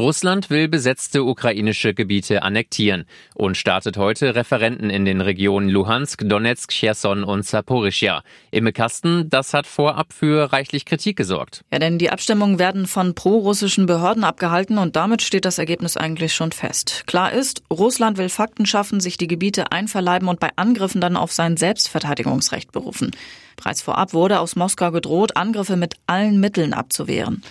Russland will besetzte ukrainische Gebiete annektieren und startet heute Referenten in den Regionen Luhansk, Donetsk, Cherson und Saporischia. Imme Kasten, das hat vorab für reichlich Kritik gesorgt. Ja, denn die Abstimmungen werden von pro-russischen Behörden abgehalten und damit steht das Ergebnis eigentlich schon fest. Klar ist, Russland will Fakten schaffen, sich die Gebiete einverleiben und bei Angriffen dann auf sein Selbstverteidigungsrecht berufen. Bereits vorab wurde aus Moskau gedroht, Angriffe mit allen Mitteln abzuwehren.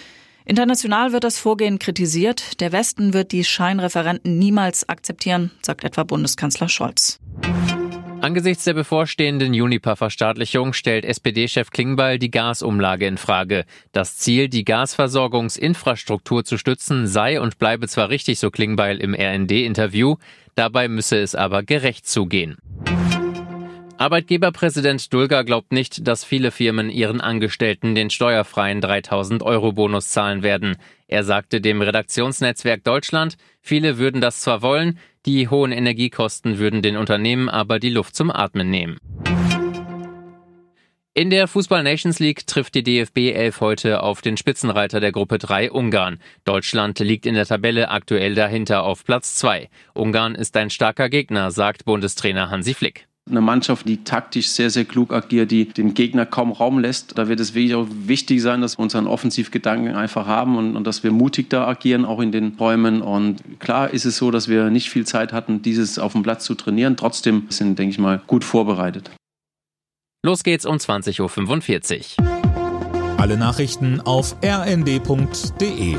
International wird das Vorgehen kritisiert. Der Westen wird die Scheinreferenten niemals akzeptieren, sagt etwa Bundeskanzler Scholz. Angesichts der bevorstehenden Juniper-Verstaatlichung stellt SPD-Chef Klingbeil die Gasumlage in Frage. Das Ziel, die Gasversorgungsinfrastruktur zu stützen, sei und bleibe zwar richtig, so Klingbeil im RND-Interview, dabei müsse es aber gerecht zugehen. Arbeitgeberpräsident Dulger glaubt nicht, dass viele Firmen ihren Angestellten den steuerfreien 3000 Euro Bonus zahlen werden. Er sagte dem Redaktionsnetzwerk Deutschland, viele würden das zwar wollen, die hohen Energiekosten würden den Unternehmen aber die Luft zum Atmen nehmen. In der Fußball Nations League trifft die DFB 11 heute auf den Spitzenreiter der Gruppe 3 Ungarn. Deutschland liegt in der Tabelle aktuell dahinter auf Platz 2. Ungarn ist ein starker Gegner, sagt Bundestrainer Hansi Flick. Eine Mannschaft, die taktisch sehr, sehr klug agiert, die den Gegner kaum Raum lässt. Da wird es wirklich auch wichtig sein, dass wir unseren Offensivgedanken einfach haben und, und, dass wir mutig da agieren, auch in den Räumen. Und klar ist es so, dass wir nicht viel Zeit hatten, dieses auf dem Platz zu trainieren. Trotzdem sind, denke ich mal, gut vorbereitet. Los geht's um 20.45 Uhr. Alle Nachrichten auf rnd.de